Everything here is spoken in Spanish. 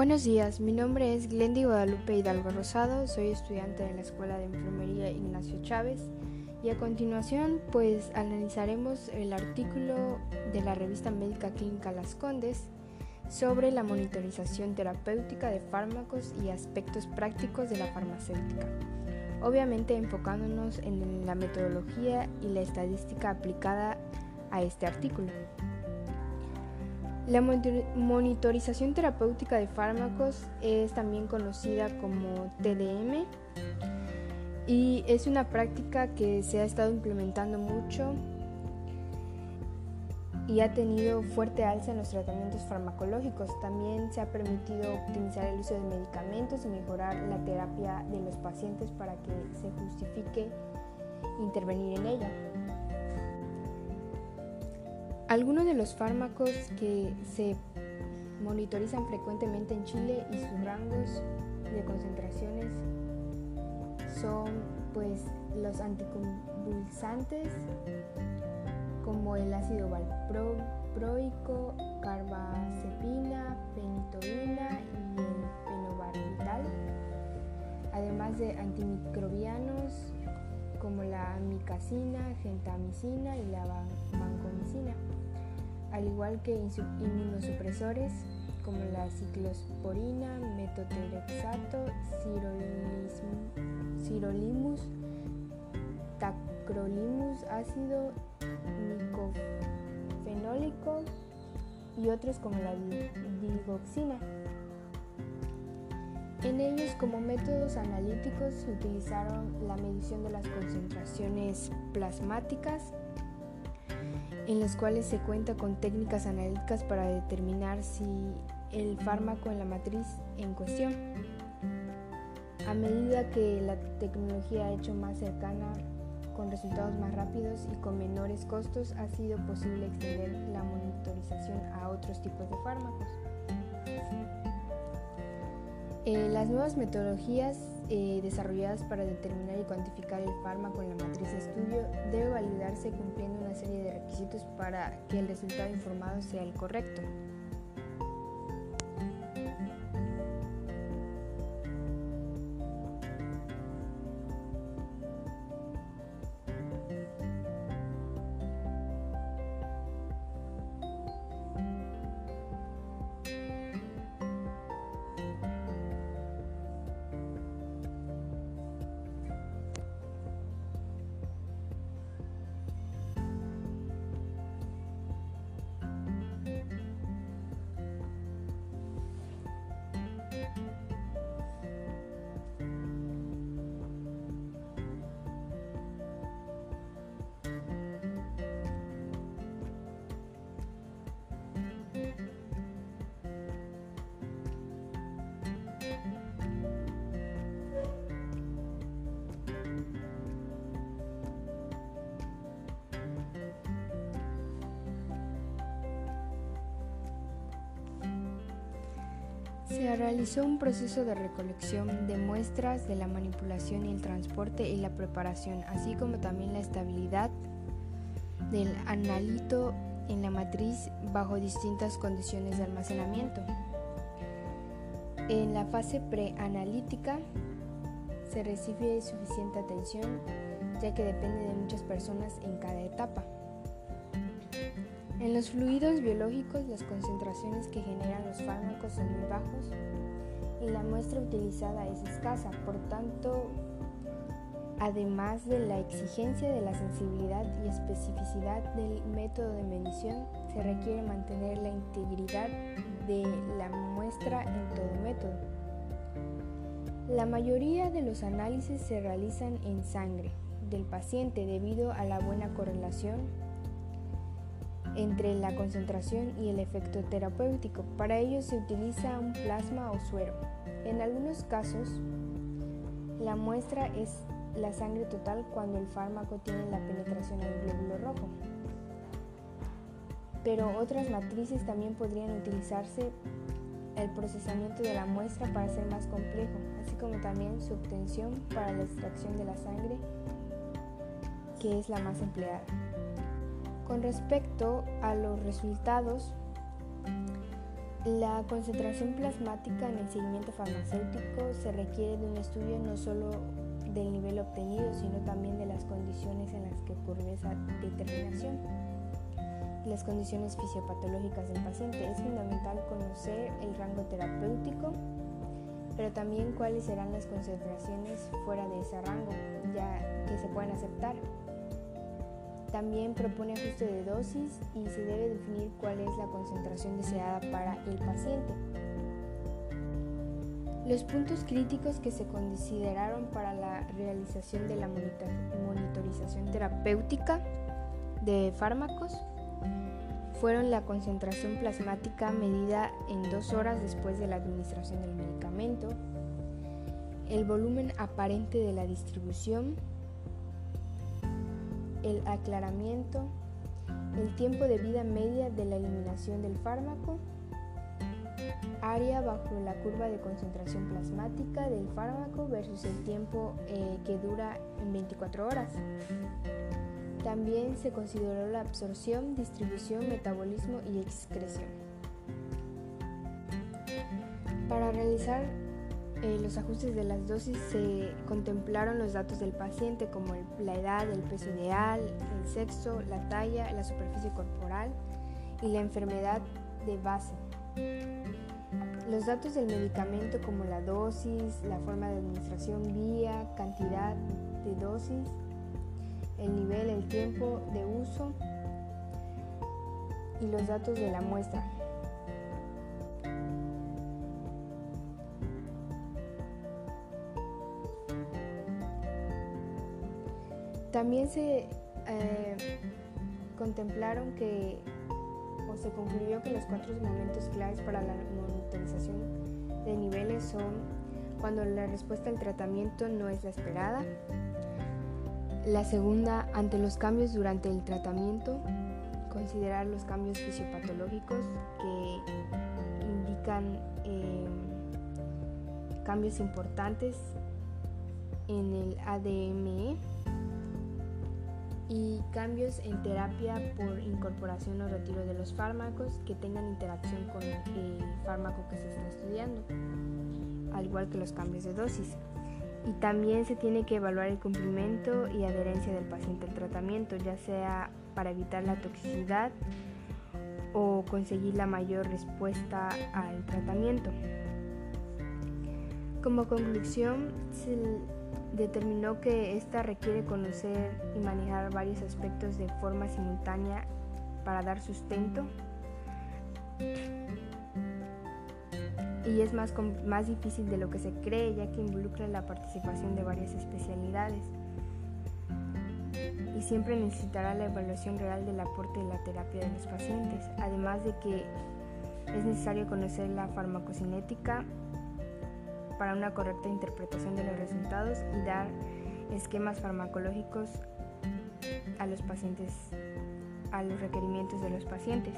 Buenos días, mi nombre es Glendy Guadalupe Hidalgo Rosado, soy estudiante de la Escuela de Enfermería Ignacio Chávez y a continuación pues analizaremos el artículo de la revista médica clínica Las Condes sobre la monitorización terapéutica de fármacos y aspectos prácticos de la farmacéutica, obviamente enfocándonos en la metodología y la estadística aplicada a este artículo. La monitorización terapéutica de fármacos es también conocida como TDM y es una práctica que se ha estado implementando mucho y ha tenido fuerte alza en los tratamientos farmacológicos. También se ha permitido optimizar el uso de medicamentos y mejorar la terapia de los pacientes para que se justifique intervenir en ella. Algunos de los fármacos que se monitorizan frecuentemente en Chile y sus rangos de concentraciones son pues los anticonvulsantes como el ácido valproico, carbazepina, penitoína y el fenobarbital, además de antimicrobianos como la amicacina, gentamicina y la vancomicina al igual que inmunosupresores como la ciclosporina, metotrexato, sirolimus, tacrolimus, ácido nicofenólico y otros como la digoxina. En ellos como métodos analíticos se utilizaron la medición de las concentraciones plasmáticas, en los cuales se cuenta con técnicas analíticas para determinar si el fármaco en la matriz en cuestión. A medida que la tecnología ha hecho más cercana, con resultados más rápidos y con menores costos, ha sido posible extender la monitorización a otros tipos de fármacos. Eh, las nuevas metodologías eh, desarrolladas para determinar y cuantificar el fármaco en la matriz de estudio debe validarse cumpliendo una serie de requisitos para que el resultado informado sea el correcto. Se realizó un proceso de recolección de muestras de la manipulación y el transporte y la preparación, así como también la estabilidad del analito en la matriz bajo distintas condiciones de almacenamiento. En la fase preanalítica se recibe suficiente atención ya que depende de muchas personas en cada etapa. En los fluidos biológicos las concentraciones que generan los fármacos son muy bajos y la muestra utilizada es escasa, por tanto, además de la exigencia de la sensibilidad y especificidad del método de medición, se requiere mantener la integridad de la muestra en todo método. La mayoría de los análisis se realizan en sangre del paciente debido a la buena correlación entre la concentración y el efecto terapéutico. Para ello se utiliza un plasma o suero. En algunos casos, la muestra es la sangre total cuando el fármaco tiene la penetración al glóbulo rojo. Pero otras matrices también podrían utilizarse el procesamiento de la muestra para ser más complejo, así como también su obtención para la extracción de la sangre, que es la más empleada. Con respecto a los resultados, La concentración plasmática en el seguimiento farmacéutico se requiere de un estudio no solo del nivel obtenido, sino también de las condiciones en las que ocurre esa determinación. Las condiciones fisiopatológicas del paciente. Es fundamental conocer el rango terapéutico, pero también cuáles serán las concentraciones fuera de ese rango, ya que se pueden aceptar. También propone ajuste de dosis y se debe definir cuál es la concentración deseada para el paciente. Los puntos críticos que se consideraron para la realización de la monitorización terapéutica de fármacos fueron la concentración plasmática medida en dos horas después de la administración del medicamento, el volumen aparente de la distribución, el aclaramiento, el tiempo de vida media de la eliminación del fármaco, área bajo la curva de concentración plasmática del fármaco versus el tiempo eh, que dura en 24 horas. También se consideró la absorción, distribución, metabolismo y excreción. Para realizar eh, los ajustes de las dosis se contemplaron los datos del paciente como la edad, el peso ideal, el sexo, la talla, la superficie corporal y la enfermedad de base. Los datos del medicamento como la dosis, la forma de administración, vía, cantidad de dosis, el nivel, el tiempo de uso y los datos de la muestra. También se eh, contemplaron que, o se concluyó que los cuatro momentos claves para la monitorización de niveles son cuando la respuesta al tratamiento no es la esperada, la segunda, ante los cambios durante el tratamiento, considerar los cambios fisiopatológicos que indican eh, cambios importantes en el ADME y cambios en terapia por incorporación o retiro de los fármacos que tengan interacción con el fármaco que se está estudiando, al igual que los cambios de dosis. Y también se tiene que evaluar el cumplimiento y adherencia del paciente al tratamiento, ya sea para evitar la toxicidad o conseguir la mayor respuesta al tratamiento. Como conclusión, se determinó que esta requiere conocer y manejar varios aspectos de forma simultánea para dar sustento. Y es más, más difícil de lo que se cree ya que involucra la participación de varias especialidades. Y siempre necesitará la evaluación real del aporte de la terapia de los pacientes, además de que es necesario conocer la farmacocinética para una correcta interpretación de los resultados y dar esquemas farmacológicos a los pacientes, a los requerimientos de los pacientes.